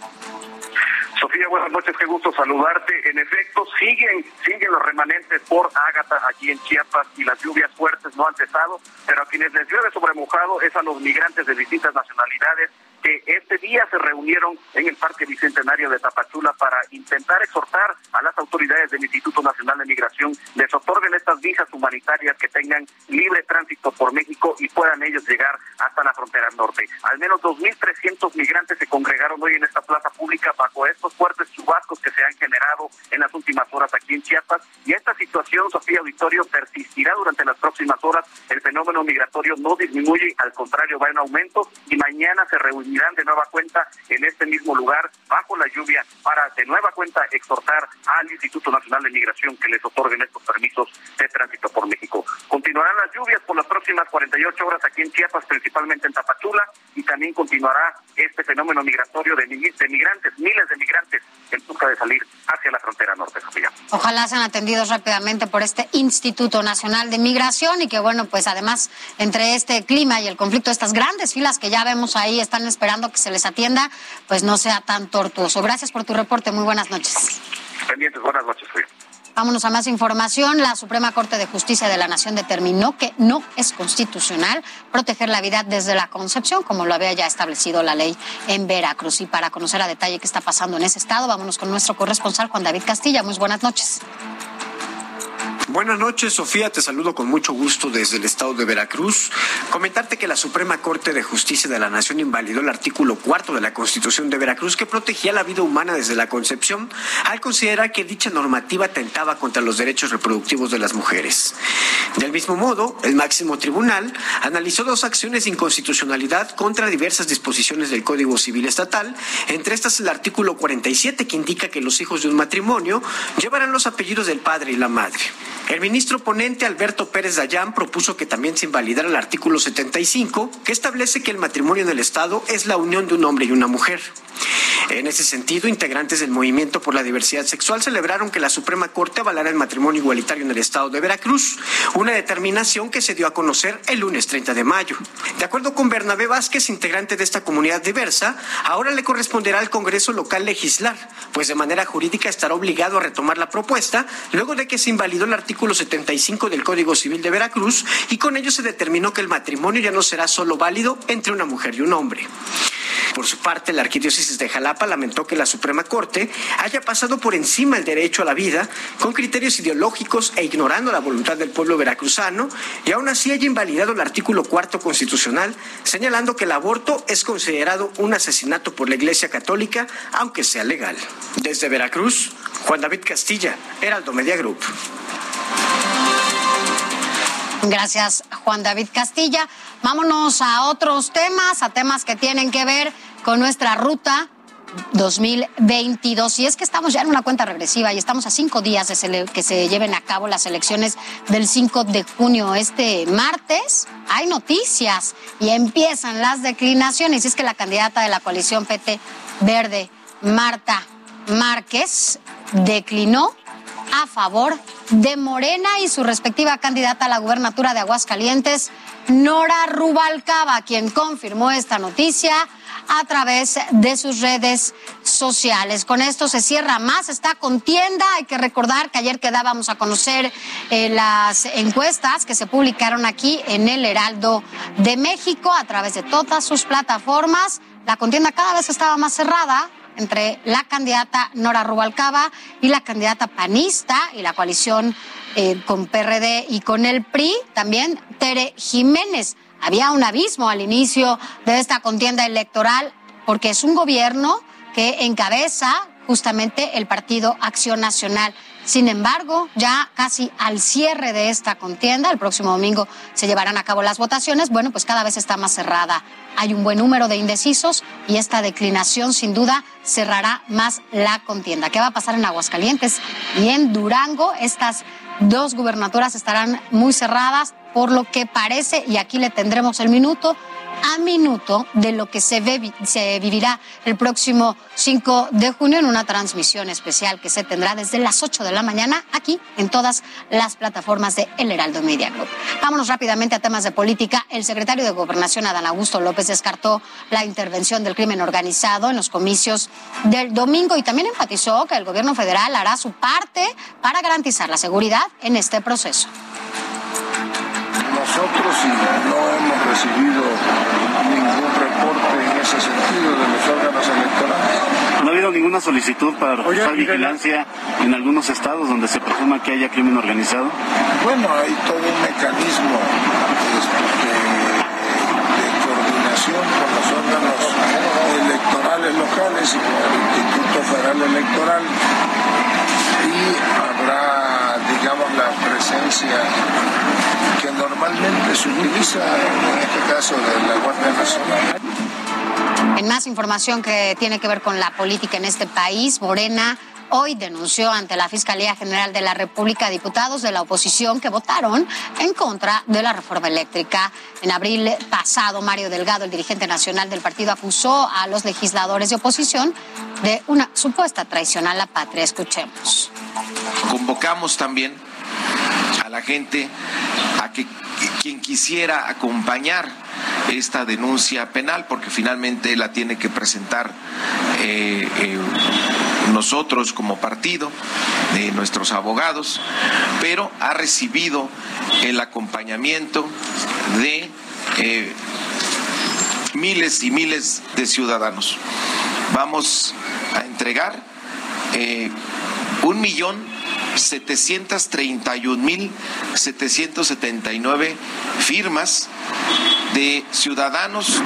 Sofía, buenas noches, qué gusto saludarte. En efecto, siguen, siguen los remanentes por Ágata aquí en Chiapas y las lluvias fuertes no han cesado, pero a quienes les llueve sobre mojado es a los migrantes de distintas nacionalidades que este día se reunieron en el Parque Bicentenario de Tapachula para intentar exhortar a las autoridades del Instituto Nacional de Migración les otorguen estas visas humanitarias que tengan libre tránsito por México y puedan ellos llegar hasta la frontera norte. Al menos 2.300 migrantes se congregaron hoy en esta plaza pública bajo estos fuertes chubascos que se han generado en las últimas horas aquí en Chiapas y esta situación, Sofía Auditorio, persistirá durante las próximas horas. El fenómeno migratorio no disminuye, al contrario, va en aumento y mañana se de nueva cuenta en este mismo lugar bajo la lluvia para de nueva cuenta exhortar al Instituto Nacional de Migración que les otorguen estos permisos de tránsito por México. Continuarán las lluvias por las próximas 48 horas aquí en Chiapas, principalmente en Tapachula, y también continuará este fenómeno migratorio de, migrantes, miles de migrantes en busca de salir hacia la frontera norte, Sofía. Ojalá sean atendidos rápidamente por este Instituto Nacional de Migración y que, bueno, pues además, entre este clima y el conflicto, estas grandes filas que ya vemos ahí están esperando que se les atienda, pues no sea tan tortuoso. Gracias por tu reporte. Muy buenas noches. Pendientes, buenas noches, Sofía. Vámonos a más información. La Suprema Corte de Justicia de la Nación determinó que no es constitucional proteger la vida desde la concepción, como lo había ya establecido la ley en Veracruz. Y para conocer a detalle qué está pasando en ese estado, vámonos con nuestro corresponsal Juan David Castilla. Muy buenas noches. Buenas noches, Sofía. Te saludo con mucho gusto desde el estado de Veracruz. Comentarte que la Suprema Corte de Justicia de la Nación invalidó el artículo cuarto de la Constitución de Veracruz que protegía la vida humana desde la concepción al considerar que dicha normativa atentaba contra los derechos reproductivos de las mujeres. Del mismo modo, el máximo tribunal analizó dos acciones de inconstitucionalidad contra diversas disposiciones del Código Civil Estatal, entre estas el artículo 47 que indica que los hijos de un matrimonio llevarán los apellidos del padre y la madre. El ministro ponente Alberto Pérez Dayán propuso que también se invalidara el artículo 75, que establece que el matrimonio en el Estado es la unión de un hombre y una mujer. En ese sentido, integrantes del Movimiento por la Diversidad Sexual celebraron que la Suprema Corte avalara el matrimonio igualitario en el Estado de Veracruz, una determinación que se dio a conocer el lunes 30 de mayo. De acuerdo con Bernabé Vázquez, integrante de esta comunidad diversa, ahora le corresponderá al Congreso local legislar, pues de manera jurídica estará obligado a retomar la propuesta luego de que se invalidó el artículo 75 del Código Civil de Veracruz y con ello se determinó que el matrimonio ya no será solo válido entre una mujer y un hombre. Por su parte, la Arquidiócesis de Jalapa lamentó que la Suprema Corte haya pasado por encima el derecho a la vida con criterios ideológicos e ignorando la voluntad del pueblo veracruzano y aún así haya invalidado el artículo cuarto constitucional, señalando que el aborto es considerado un asesinato por la Iglesia Católica, aunque sea legal. Desde Veracruz, Juan David Castilla, Heraldo Media Group. Gracias, Juan David Castilla. Vámonos a otros temas, a temas que tienen que ver con nuestra ruta 2022. Y es que estamos ya en una cuenta regresiva y estamos a cinco días de que se lleven a cabo las elecciones del 5 de junio. Este martes hay noticias y empiezan las declinaciones. Y es que la candidata de la coalición PT Verde, Marta Márquez, declinó a favor de Morena y su respectiva candidata a la gubernatura de Aguascalientes, Nora Rubalcaba, quien confirmó esta noticia a través de sus redes sociales. Con esto se cierra más esta contienda. Hay que recordar que ayer quedábamos a conocer eh, las encuestas que se publicaron aquí en el Heraldo de México a través de todas sus plataformas. La contienda cada vez estaba más cerrada entre la candidata Nora Rubalcaba y la candidata panista y la coalición eh, con PRD y con el PRI, también Tere Jiménez. Había un abismo al inicio de esta contienda electoral porque es un gobierno que encabeza justamente el Partido Acción Nacional. Sin embargo, ya casi al cierre de esta contienda, el próximo domingo se llevarán a cabo las votaciones, bueno, pues cada vez está más cerrada. Hay un buen número de indecisos y esta declinación sin duda cerrará más la contienda. ¿Qué va a pasar en Aguascalientes y en Durango? Estas dos gubernaturas estarán muy cerradas por lo que parece, y aquí le tendremos el minuto, a minuto de lo que se, se vivirá el próximo 5 de junio en una transmisión especial que se tendrá desde las 8 de la mañana aquí en todas las plataformas de El Heraldo Media Group. Vámonos rápidamente a temas de política. El secretario de Gobernación, Adán Augusto López, descartó la intervención del crimen organizado en los comicios del domingo y también enfatizó que el gobierno federal hará su parte para garantizar la seguridad en este proceso nosotros no hemos recibido ningún reporte en ese sentido de los órganos electorales. ¿No ha habido ninguna solicitud para reforzar vigilancia en algunos estados donde se presuma que haya crimen organizado? Bueno, hay todo un mecanismo este, de, coordinación con los órganos electorales locales y con el Instituto Federal Electoral y habrá, digamos, la presencia que normalmente se utiliza, en este caso de la Guardia Nacional. En más información que tiene que ver con la política en este país, Morena hoy denunció ante la Fiscalía General de la República diputados de la oposición que votaron en contra de la reforma eléctrica. En abril pasado, Mario Delgado, el dirigente nacional del partido, acusó a los legisladores de oposición de una supuesta traición a la patria. Escuchemos. Convocamos también a la gente que quien quisiera acompañar esta denuncia penal, porque finalmente la tiene que presentar eh, eh, nosotros como partido, de nuestros abogados, pero ha recibido el acompañamiento de eh, miles y miles de ciudadanos. Vamos a entregar un millón 731.779 firmas de ciudadanos.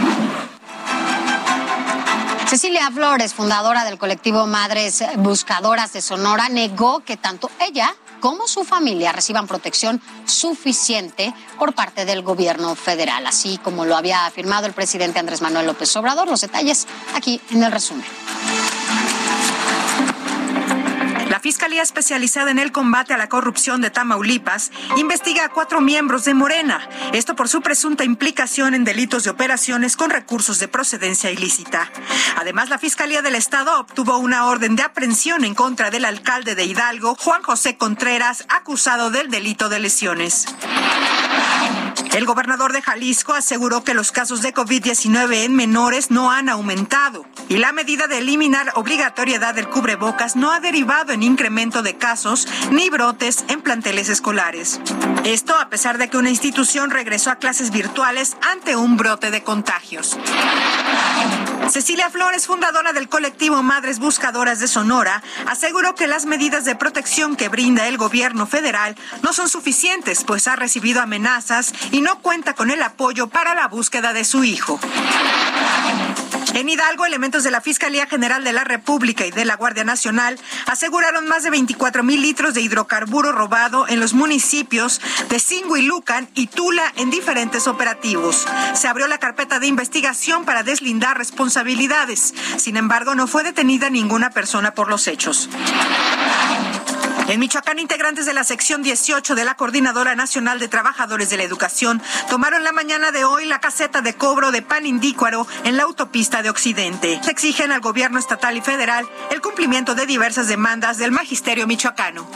Cecilia Flores, fundadora del colectivo Madres Buscadoras de Sonora, negó que tanto ella como su familia reciban protección suficiente por parte del gobierno federal, así como lo había afirmado el presidente Andrés Manuel López Obrador. Los detalles aquí en el resumen. Fiscalía Especializada en el Combate a la Corrupción de Tamaulipas investiga a cuatro miembros de Morena, esto por su presunta implicación en delitos de operaciones con recursos de procedencia ilícita. Además, la Fiscalía del Estado obtuvo una orden de aprehensión en contra del alcalde de Hidalgo, Juan José Contreras, acusado del delito de lesiones. El gobernador de Jalisco aseguró que los casos de COVID-19 en menores no han aumentado y la medida de eliminar obligatoriedad del cubrebocas no ha derivado en incremento de casos ni brotes en planteles escolares. Esto a pesar de que una institución regresó a clases virtuales ante un brote de contagios. Cecilia Flores, fundadora del colectivo Madres Buscadoras de Sonora, aseguró que las medidas de protección que brinda el gobierno federal no son suficientes, pues ha recibido amenazas y no cuenta con el apoyo para la búsqueda de su hijo. En Hidalgo, elementos de la Fiscalía General de la República y de la Guardia Nacional aseguraron más de 24 mil litros de hidrocarburo robado en los municipios de Singuilucan y Tula en diferentes operativos. Se abrió la carpeta de investigación para deslindar responsabilidades. Sin embargo, no fue detenida ninguna persona por los hechos. En Michoacán, integrantes de la sección 18 de la Coordinadora Nacional de Trabajadores de la Educación tomaron la mañana de hoy la caseta de cobro de pan indícuaro en la autopista de Occidente. Se exigen al gobierno estatal y federal el cumplimiento de diversas demandas del magisterio michoacano.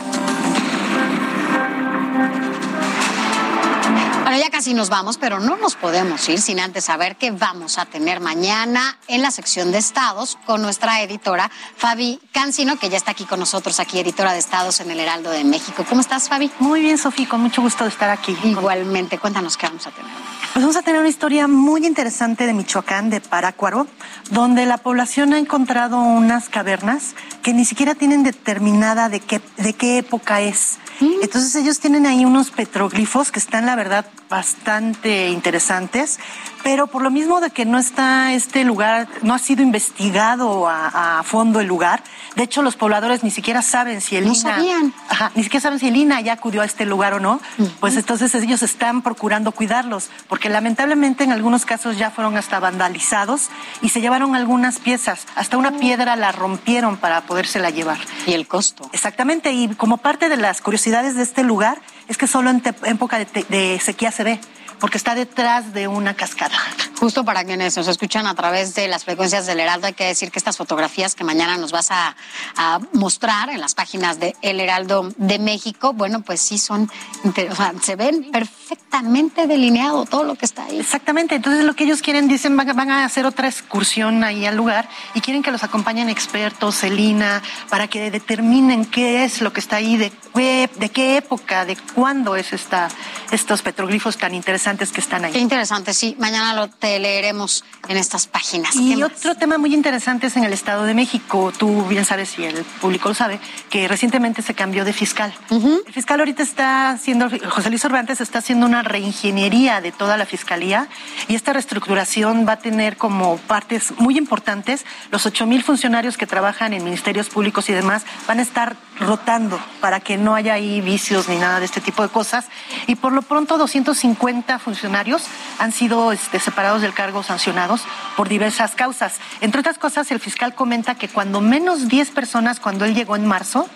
Bueno, ya casi nos vamos, pero no nos podemos ir sin antes saber qué vamos a tener mañana en la sección de estados con nuestra editora Fabi Cancino, que ya está aquí con nosotros, aquí editora de estados en el Heraldo de México. ¿Cómo estás, Fabi? Muy bien, Sofía, con mucho gusto de estar aquí. Igualmente, cuéntanos qué vamos a tener. Pues vamos a tener una historia muy interesante de Michoacán, de Parácuaro, donde la población ha encontrado unas cavernas que ni siquiera tienen determinada de qué, de qué época es. Entonces ellos tienen ahí unos petroglifos que están, la verdad, bastante interesantes, pero por lo mismo de que no está este lugar, no ha sido investigado a, fondo el lugar, de hecho los pobladores ni siquiera saben si el no sabían. Ajá, ni siquiera saben si el INA ya acudió a este lugar o no, pues entonces ellos están procurando cuidarlos, porque lamentablemente en algunos casos ya fueron hasta vandalizados y se llevaron algunas piezas, hasta una piedra la rompieron para podérsela llevar. Y el costo. Exactamente, y como parte de las curiosidades de este lugar es que solo en época de, de sequía se ve porque está detrás de una cascada. Justo para quienes nos escuchan a través de las frecuencias del Heraldo, hay que decir que estas fotografías que mañana nos vas a, mostrar en las páginas de El Heraldo de México, bueno, pues sí son, o sea, se ven perfectamente perfectamente delineado todo lo que está ahí. Exactamente, entonces lo que ellos quieren, dicen, van, van a hacer otra excursión ahí al lugar y quieren que los acompañen expertos, Celina, para que determinen qué es lo que está ahí, de qué, de qué época, de cuándo es esta, estos petroglifos tan interesantes que están ahí. Qué interesante, sí. Mañana lo te leeremos en estas páginas. Y otro tema muy interesante es en el Estado de México. Tú bien sabes, y el público lo sabe, que recientemente se cambió de fiscal. El fiscal ahorita está haciendo, José Luis Cervantes está haciendo una reingeniería de toda la fiscalía y esta reestructuración va a tener como partes muy importantes. Los ocho mil funcionarios que trabajan en ministerios públicos y demás van a estar rotando para que no haya ahí vicios ni nada de este tipo de cosas. Y por lo pronto 250 funcionarios han sido este, separados del cargo sancionados por diversas causas. Entre otras cosas, el fiscal comenta que cuando menos 10 personas, cuando él llegó en marzo,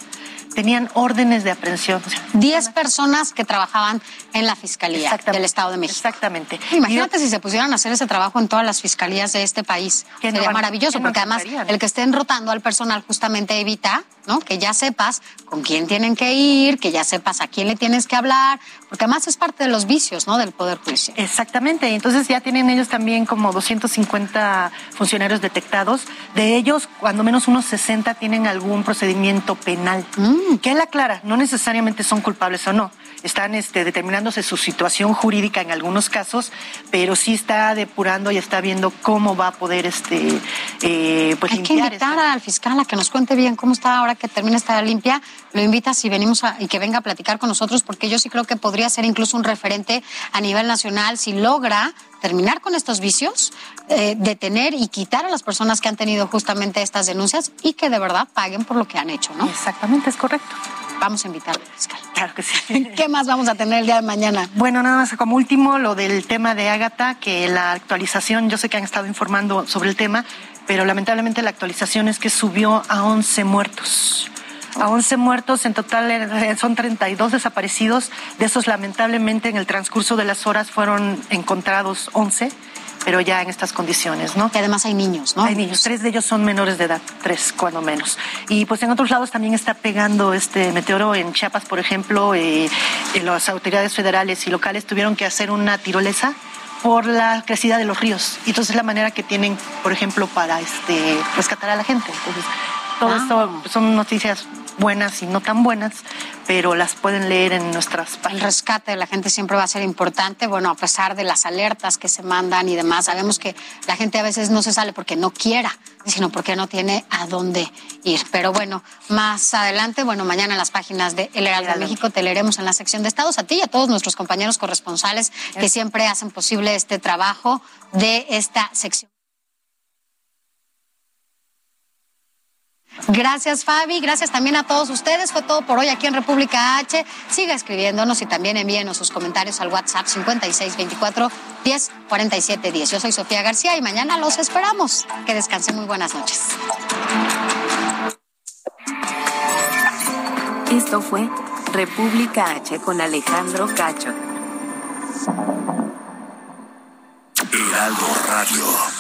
tenían órdenes de aprehensión. 10 personas que trabajaban en la Fiscalía del Estado de México. Exactamente. Imagínate si se pusieran a hacer ese trabajo en todas las fiscalías de este país. Sería maravilloso, porque además el que estén rotando al personal justamente evita ¿no? que ya sepas con quién tienen que ir, que ya sepas a quién le tienes que hablar, porque además es parte de los vicios ¿no? del Poder Judicial. Exactamente, entonces ya tienen ellos también como 250 funcionarios detectados. De ellos, cuando menos unos 60 tienen algún procedimiento penal. Mm. Que él aclara, no necesariamente son culpables o no están este, determinándose su situación jurídica en algunos casos, pero sí está depurando y está viendo cómo va a poder este, eh, pues Hay que invitar al fiscal a que nos cuente bien cómo está ahora que termina esta limpia. Lo invitas y venimos a, y que venga a platicar con nosotros, porque yo sí creo que podría ser incluso un referente a nivel nacional si logra terminar con estos vicios, eh, detener y quitar a las personas que han tenido justamente estas denuncias y que de verdad paguen por lo que han hecho, ¿no? Exactamente, es correcto. Vamos a invitarlo, fiscal. Claro que sí. ¿Qué más vamos a tener el día de mañana? Bueno, nada más como último, lo del tema de Ágata, que la actualización, yo sé que han estado informando sobre el tema, pero lamentablemente la actualización es que subió a 11 muertos. A 11 muertos, en total eh, son 32 desaparecidos. De esos, lamentablemente, en el transcurso de las horas fueron encontrados 11 pero ya en estas condiciones, ¿no? Que además hay niños, ¿no? Hay niños, tres de ellos son menores de edad, tres cuando menos. Y pues en otros lados también está pegando este meteoro, en Chiapas, por ejemplo, eh, las autoridades federales y locales tuvieron que hacer una tirolesa por la crecida de los ríos. Y entonces es la manera que tienen, por ejemplo, para este rescatar a la gente. Entonces, todo esto son noticias buenas y no tan buenas, pero las pueden leer en nuestras páginas. El rescate de la gente siempre va a ser importante, bueno, a pesar de las alertas que se mandan y demás, sabemos que la gente a veces no se sale porque no quiera, sino porque no tiene a dónde ir. Pero bueno, más adelante, bueno, mañana en las páginas de El Heraldo de México te leeremos en la sección de estados a ti y a todos nuestros compañeros corresponsales que siempre hacen posible este trabajo de esta sección. Gracias, Fabi. Gracias también a todos ustedes. Fue todo por hoy aquí en República H. Siga escribiéndonos y también envíenos sus comentarios al WhatsApp 5624 1047 10. Yo soy Sofía García y mañana los esperamos. Que descansen. Muy buenas noches. Esto fue República H con Alejandro Cacho. Heraldo Radio.